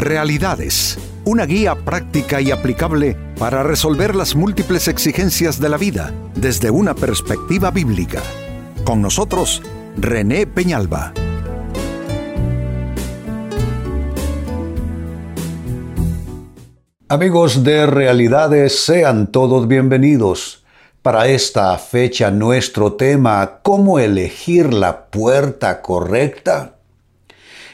Realidades, una guía práctica y aplicable para resolver las múltiples exigencias de la vida desde una perspectiva bíblica. Con nosotros, René Peñalba. Amigos de Realidades, sean todos bienvenidos. Para esta fecha nuestro tema, ¿cómo elegir la puerta correcta?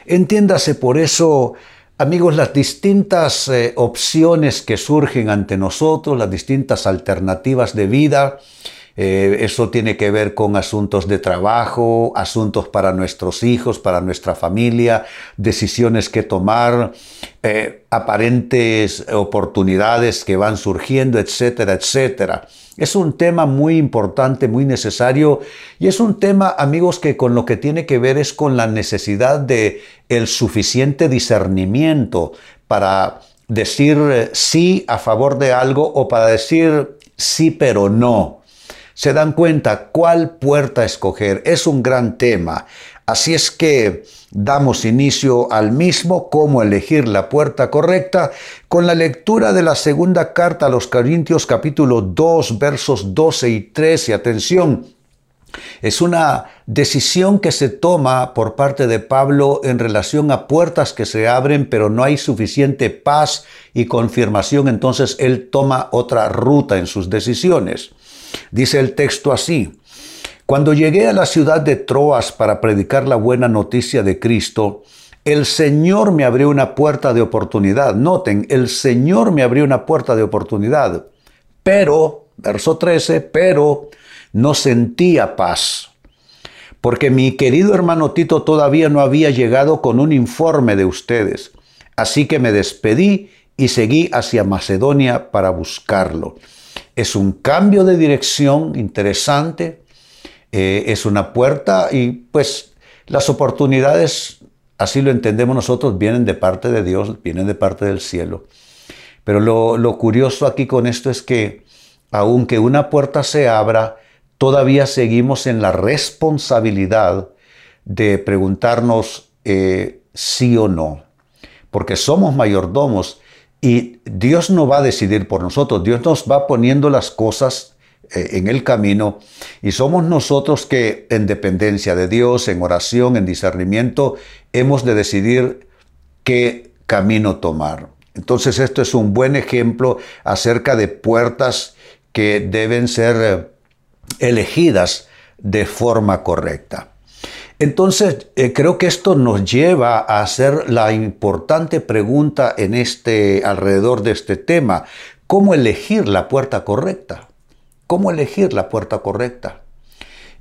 Entiéndase por eso, amigos, las distintas eh, opciones que surgen ante nosotros, las distintas alternativas de vida, eh, eso tiene que ver con asuntos de trabajo, asuntos para nuestros hijos, para nuestra familia, decisiones que tomar, eh, aparentes oportunidades que van surgiendo, etcétera, etcétera. Es un tema muy importante, muy necesario y es un tema, amigos, que con lo que tiene que ver es con la necesidad de el suficiente discernimiento para decir eh, sí a favor de algo o para decir sí pero no se dan cuenta cuál puerta escoger. Es un gran tema. Así es que damos inicio al mismo, cómo elegir la puerta correcta, con la lectura de la segunda carta a los Corintios capítulo 2 versos 12 y 13. Atención, es una decisión que se toma por parte de Pablo en relación a puertas que se abren, pero no hay suficiente paz y confirmación, entonces él toma otra ruta en sus decisiones. Dice el texto así, cuando llegué a la ciudad de Troas para predicar la buena noticia de Cristo, el Señor me abrió una puerta de oportunidad. Noten, el Señor me abrió una puerta de oportunidad. Pero, verso 13, pero no sentía paz. Porque mi querido hermano Tito todavía no había llegado con un informe de ustedes. Así que me despedí y seguí hacia Macedonia para buscarlo. Es un cambio de dirección interesante, eh, es una puerta y pues las oportunidades, así lo entendemos nosotros, vienen de parte de Dios, vienen de parte del cielo. Pero lo, lo curioso aquí con esto es que aunque una puerta se abra, todavía seguimos en la responsabilidad de preguntarnos eh, sí o no, porque somos mayordomos y Dios no va a decidir por nosotros, Dios nos va poniendo las cosas eh, en el camino y somos nosotros que en dependencia de Dios, en oración, en discernimiento, hemos de decidir qué camino tomar. Entonces esto es un buen ejemplo acerca de puertas que deben ser eh, elegidas de forma correcta. Entonces, eh, creo que esto nos lleva a hacer la importante pregunta en este, alrededor de este tema. ¿Cómo elegir la puerta correcta? ¿Cómo elegir la puerta correcta?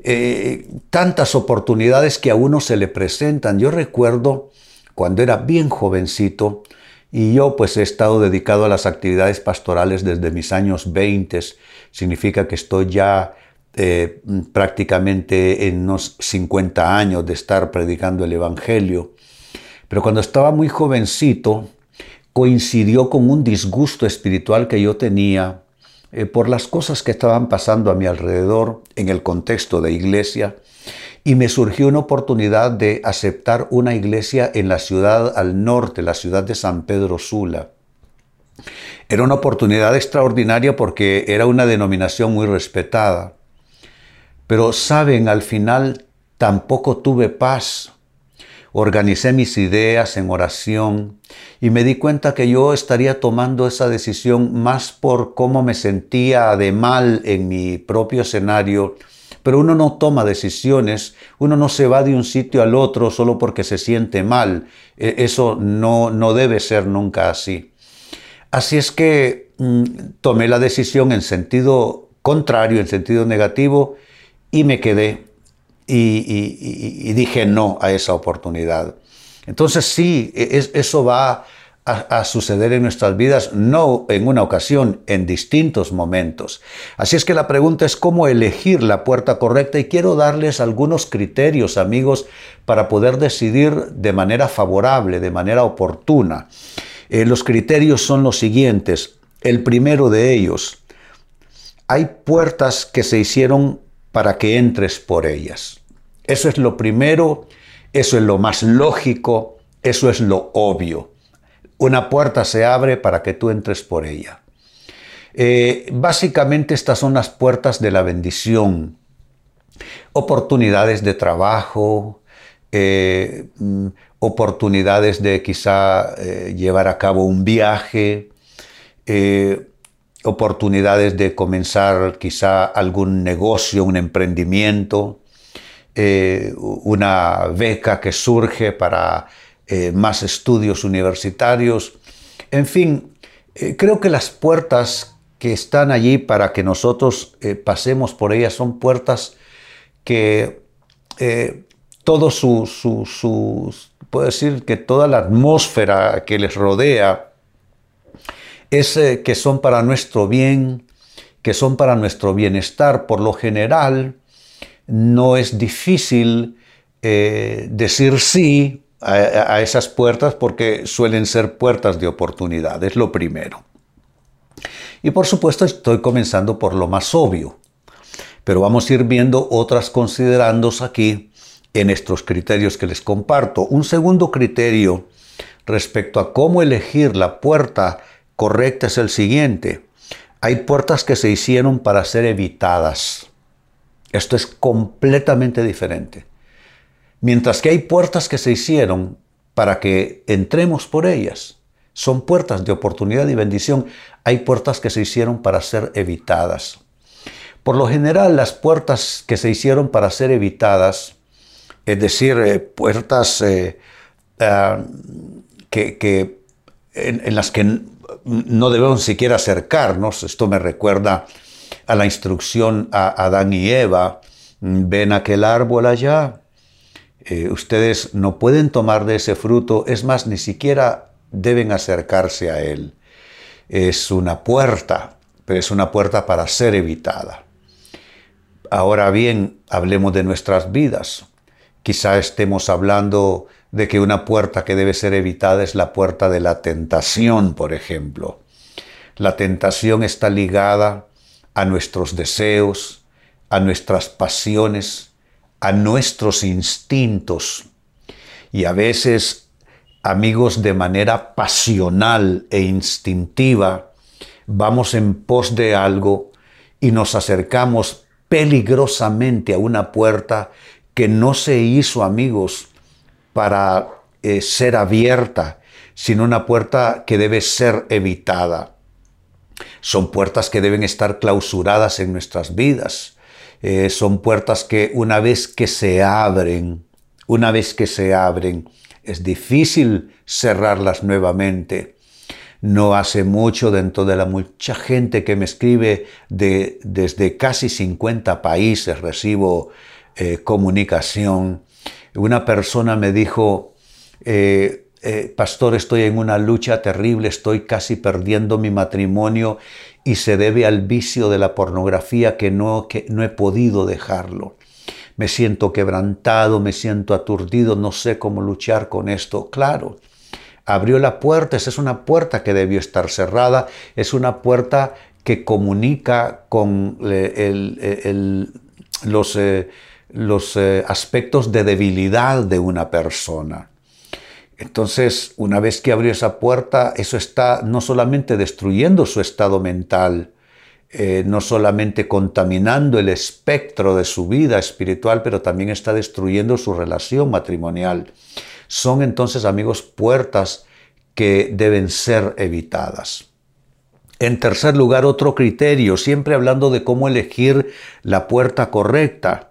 Eh, tantas oportunidades que a uno se le presentan. Yo recuerdo cuando era bien jovencito y yo pues he estado dedicado a las actividades pastorales desde mis años 20. Significa que estoy ya eh, prácticamente en unos 50 años de estar predicando el Evangelio. Pero cuando estaba muy jovencito, coincidió con un disgusto espiritual que yo tenía eh, por las cosas que estaban pasando a mi alrededor en el contexto de iglesia. Y me surgió una oportunidad de aceptar una iglesia en la ciudad al norte, la ciudad de San Pedro Sula. Era una oportunidad extraordinaria porque era una denominación muy respetada. Pero saben, al final tampoco tuve paz. Organicé mis ideas en oración y me di cuenta que yo estaría tomando esa decisión más por cómo me sentía de mal en mi propio escenario. Pero uno no toma decisiones, uno no se va de un sitio al otro solo porque se siente mal. E, eso no, no debe ser nunca así. Así es que mm, tomé la decisión en sentido contrario, en sentido negativo, y me quedé y, dije no a esa oportunidad. Entonces sí, e, eso va a, suceder en nuestras vidas, no en una ocasión, en distintos momentos. Así es que la pregunta es cómo elegir la puerta correcta y quiero darles algunos criterios, amigos, para poder decidir de manera favorable, de manera oportuna. Eh, los criterios son los siguientes. El primero de ellos, hay puertas que se hicieron para que entres por ellas. Eso es lo primero, eso es lo más lógico, eso es lo obvio. una puerta se abre para que tú entres por ella. Eh, básicamente estas son las puertas de la bendición. Oportunidades de trabajo, eh, mm, oportunidades de quizá eh, llevar a cabo un viaje, oportunidades de comenzar quizá algún negocio, un emprendimiento, una beca que surge para más estudios universitarios. En fin, creo que las puertas que están allí para que nosotros eh, pasemos por ellas. Son puertas que eh, todo su, su, puedo decir que toda la atmósfera que les rodea es eh, que son para nuestro bien, que son para nuestro bienestar. Por lo general, no es difícil decir sí a esas puertas porque suelen ser puertas de oportunidad, es lo primero. Y por supuesto estoy comenzando por lo más obvio, pero vamos a ir viendo otras considerandos aquí en estos criterios que les comparto. Un segundo criterio respecto a cómo elegir la puerta correcta es el siguiente. Hay puertas que se hicieron para ser evitadas. Esto es completamente diferente. Mientras que hay puertas que se hicieron para que entremos por ellas. Son puertas de oportunidad y bendición. Hay puertas que se hicieron para ser evitadas. Por lo general, las puertas que se hicieron para ser evitadas, es decir, eh, puertas eh, ah, que, en, las que no debemos siquiera acercarnos, esto me recuerda a la instrucción a Adán y Eva, ven aquel árbol allá, eh, ustedes no pueden tomar de ese fruto, es más, ni siquiera deben acercarse a Él. Es una puerta, pero es una puerta para ser evitada. Ahora bien, hablemos de nuestras vidas. Quizá estemos hablando de que una puerta que debe ser evitada es la puerta de la tentación, por ejemplo. La tentación está ligada a nuestros deseos, a nuestras pasiones, a nuestros instintos. Y a veces amigos de manera pasional e instintiva, vamos en pos de algo y nos acercamos peligrosamente a una puerta que no se hizo amigos para eh, ser abierta, sino una puerta que debe ser evitada. Son puertas que deben estar clausuradas en nuestras vidas. Eh, son puertas que una vez que se abren, una vez que se abren, es difícil cerrarlas nuevamente. No hace mucho dentro de la mucha gente que me escribe de, desde casi 50 países, recibo eh, comunicación. Una persona me dijo, eh, eh, pastor, estoy en una lucha terrible, estoy casi perdiendo mi matrimonio y se debe al vicio de la pornografía que no, he podido dejarlo me siento quebrantado, me siento aturdido, no sé cómo luchar con esto. Claro, abrió la puerta, esa es una puerta que debió estar cerrada, es una puerta que comunica con eh, los, los eh, aspectos de debilidad de una persona. Entonces, una vez que abrió esa puerta, eso está no solamente destruyendo su estado mental, eh, no solamente contaminando el espectro de su vida espiritual, pero también está destruyendo su relación matrimonial. Son entonces, amigos, puertas que deben ser evitadas. En tercer lugar, otro criterio, siempre hablando de cómo elegir la puerta correcta.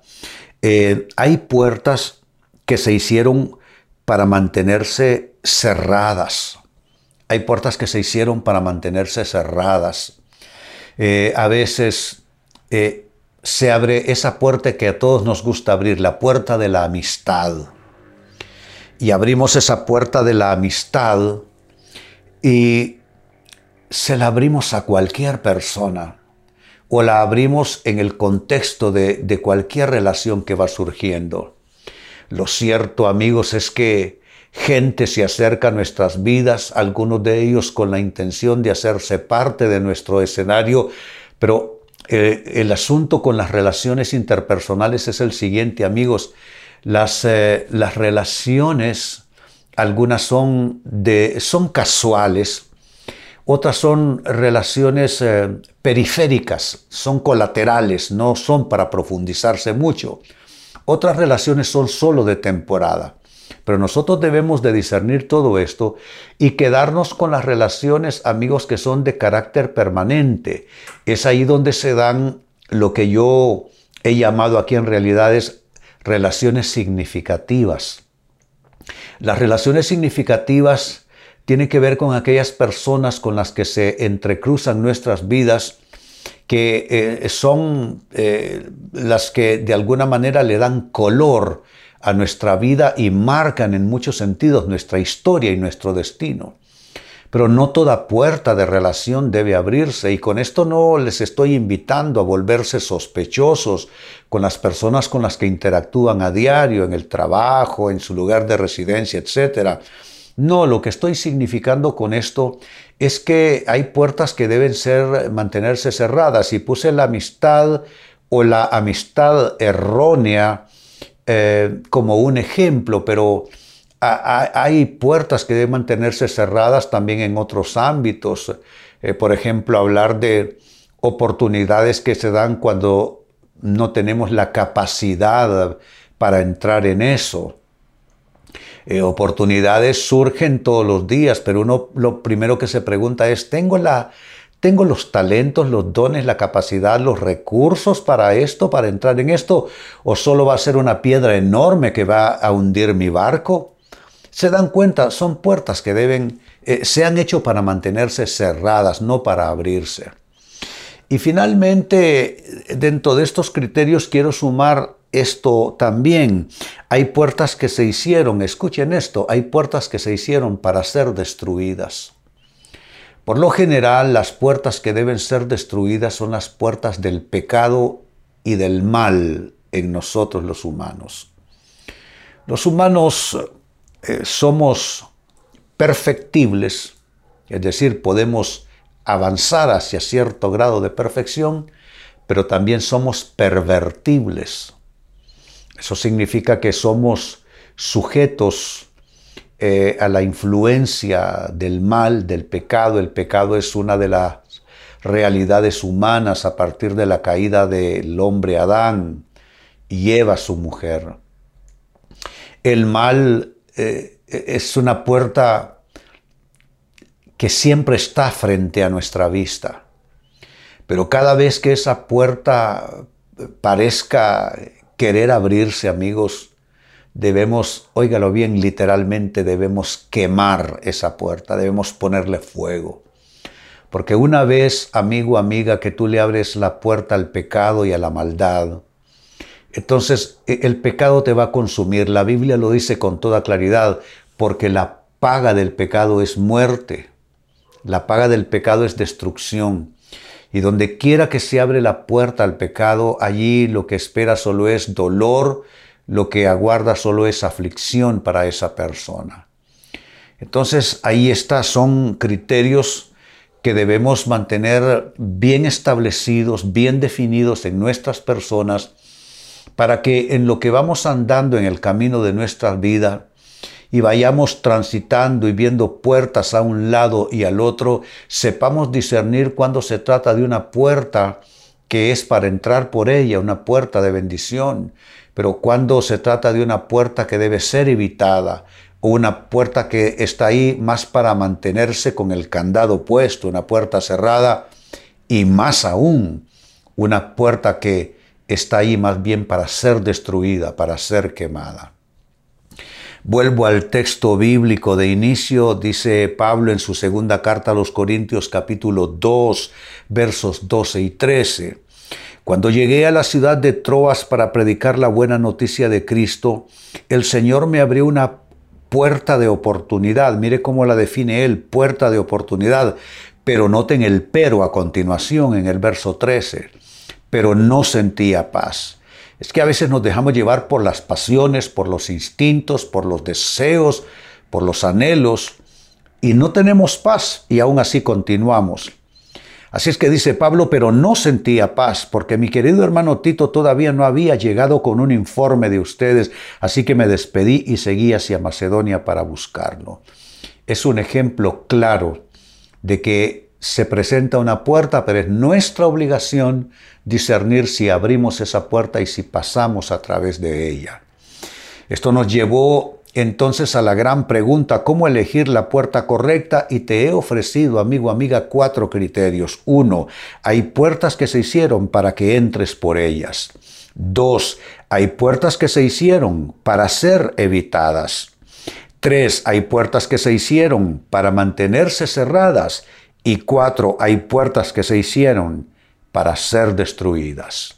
Eh, hay puertas que se hicieron para mantenerse cerradas. Hay puertas que se hicieron para mantenerse cerradas. Eh, a veces eh, se abre esa puerta que a todos nos gusta abrir, la puerta de la amistad. Y abrimos esa puerta de la amistad y se la abrimos a cualquier persona o la abrimos en el contexto de, cualquier relación que va surgiendo. Lo cierto, amigos, es que Gente se acerca a nuestras vidas, algunos de ellos con la intención de hacerse parte de nuestro escenario, pero eh, el asunto con las relaciones interpersonales es el siguiente, amigos. Las, eh, las relaciones algunas son, de, son casuales, otras son relaciones eh, periféricas, son colaterales, no son para profundizarse mucho. Otras relaciones son solo de temporada. Pero nosotros debemos de discernir todo esto y quedarnos con las relaciones, amigos, que son de carácter permanente. Es ahí donde se dan lo que yo he llamado aquí en realidad es relaciones significativas. Las relaciones significativas tienen que ver con aquellas personas con las que se entrecruzan nuestras vidas, que eh, son eh, las que de alguna manera le dan color a nuestra vida y marcan en muchos sentidos nuestra historia y nuestro destino. Pero no toda puerta de relación debe abrirse y con esto no les estoy invitando a volverse sospechosos con las personas con las que interactúan a diario, en el trabajo, en su lugar de residencia, etc. No, lo que estoy significando con esto es que hay puertas que deben ser, mantenerse cerradas y puse la amistad o la amistad errónea eh, como un ejemplo, pero hay puertas que deben mantenerse cerradas también en otros ámbitos. Eh, por ejemplo, hablar de oportunidades que se dan cuando no tenemos la capacidad para entrar en eso. Eh, oportunidades surgen todos los días, pero uno lo primero que se pregunta es, ¿tengo, la, ¿tengo los talentos, los dones, la capacidad, los recursos para esto, para entrar en esto? ¿O solo va a ser una piedra enorme que va a hundir mi barco? se dan cuenta, son puertas que deben, eh, se han hecho para mantenerse cerradas, no para abrirse. Y finalmente, dentro de estos criterios quiero sumar esto también. Hay puertas que se hicieron, escuchen esto, hay puertas que se hicieron para ser destruidas. Por lo general, las puertas que deben ser destruidas son las puertas del pecado y del mal en nosotros los humanos. Los humanos eh, somos perfectibles, es decir, podemos avanzar hacia cierto grado de perfección, pero también somos pervertibles. Eso significa que somos sujetos eh, a la influencia del mal, del pecado. El pecado es una de las realidades humanas a partir de la caída del hombre Adán y Eva, su mujer. El mal eh, es una puerta que siempre está frente a nuestra vista. Pero cada vez que esa puerta parezca querer abrirse, amigos, debemos, óigalo bien, literalmente debemos quemar esa puerta, debemos ponerle fuego. Porque una vez, amigo, amiga, que tú le abres la puerta al pecado y a la maldad, entonces e, el pecado te va a consumir. La Biblia lo dice con toda claridad, porque la paga del pecado es muerte. La paga del pecado es destrucción. Y donde quiera que se abre la puerta al pecado, allí lo que espera solo es dolor, lo que aguarda solo es aflicción para esa persona. Entonces ahí está, son criterios que debemos mantener bien establecidos, bien definidos en nuestras personas para que en lo que vamos andando en el camino de nuestra vida y vayamos transitando y viendo puertas a un lado y al otro, sepamos discernir cuando se trata de una puerta que es para entrar por ella, una puerta de bendición, pero cuando se trata de una puerta que debe ser evitada, o una puerta que está ahí más para mantenerse con el candado puesto, una puerta cerrada, y más aún, una puerta que está ahí más bien para ser destruida, para ser quemada. Vuelvo al texto bíblico de inicio, dice Pablo en su segunda carta a los Corintios capítulo 2, versos 12 y 13. Cuando llegué a la ciudad de Troas para predicar la buena noticia de Cristo, el Señor me abrió una puerta de oportunidad. Mire cómo la define él, puerta de oportunidad. Pero noten el pero a continuación en el verso 13 pero no sentía paz. Es que a veces nos dejamos llevar por las pasiones, por los instintos, por los deseos, por los anhelos, y no tenemos paz y aún así continuamos. Así es que dice Pablo, pero no sentía paz, porque mi querido hermano Tito todavía no había llegado con un informe de ustedes, así que me despedí y seguí hacia Macedonia para buscarlo. Es un ejemplo claro de que se presenta una puerta, pero es nuestra obligación discernir si abrimos esa puerta y si pasamos a través de ella. Esto nos llevó entonces a la gran pregunta, ¿cómo elegir la puerta correcta? Y te he ofrecido, amigo, amiga, cuatro criterios. Uno, hay puertas que se hicieron para que entres por ellas. Dos, hay puertas que se hicieron para ser evitadas. Tres, hay puertas que se hicieron para mantenerse cerradas. Y cuatro, hay puertas que se hicieron para ser destruidas.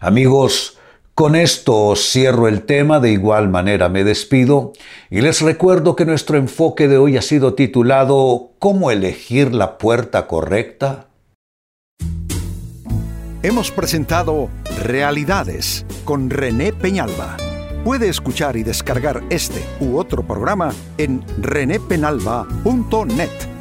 Amigos, con esto cierro el tema, de igual manera me despido y les recuerdo que nuestro enfoque de hoy ha sido titulado ¿Cómo elegir la puerta correcta? Hemos presentado Realidades con René Peñalba. Puede escuchar y descargar este u otro programa en renépenalba.net